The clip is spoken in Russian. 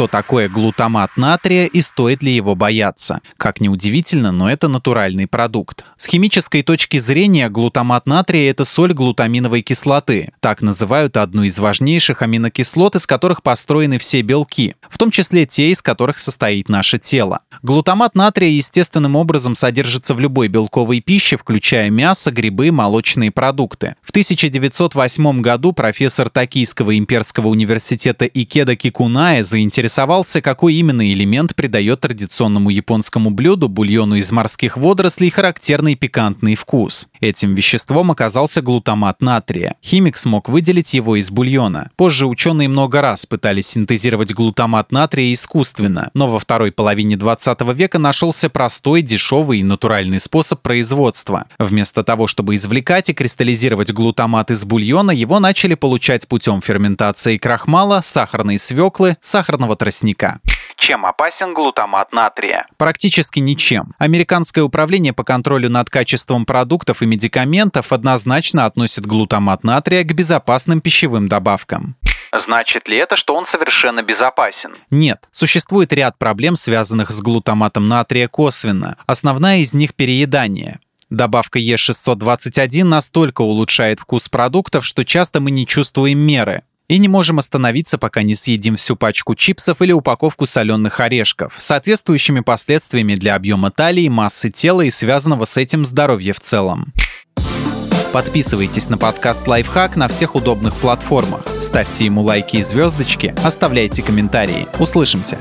что такое глутамат натрия и стоит ли его бояться. Как ни удивительно, но это натуральный продукт. С химической точки зрения глутамат натрия – это соль глутаминовой кислоты. Так называют одну из важнейших аминокислот, из которых построены все белки, в том числе те, из которых состоит наше тело. Глутамат натрия естественным образом содержится в любой белковой пище, включая мясо, грибы, молочные продукты. В 1908 году профессор Токийского имперского университета Икеда Кикуная заинтересовался поинтересовался, какой именно элемент придает традиционному японскому блюду бульону из морских водорослей характерный пикантный вкус. Этим веществом оказался глутамат натрия. Химик смог выделить его из бульона. Позже ученые много раз пытались синтезировать глутамат натрия искусственно, но во второй половине 20 века нашелся простой, дешевый и натуральный способ производства. Вместо того, чтобы извлекать и кристаллизировать глутамат из бульона, его начали получать путем ферментации крахмала, сахарной свеклы, сахарного тростника. Чем опасен глутамат натрия? Практически ничем. Американское управление по контролю над качеством продуктов и медикаментов однозначно относит глутамат натрия к безопасным пищевым добавкам. Значит ли это, что он совершенно безопасен? Нет. Существует ряд проблем, связанных с глутаматом натрия косвенно. Основная из них – переедание. Добавка Е621 настолько улучшает вкус продуктов, что часто мы не чувствуем меры и не можем остановиться, пока не съедим всю пачку чипсов или упаковку соленых орешков, соответствующими последствиями для объема талии, массы тела и связанного с этим здоровья в целом. Подписывайтесь на подкаст «Лайфхак» на всех удобных платформах. Ставьте ему лайки и звездочки, оставляйте комментарии. Услышимся!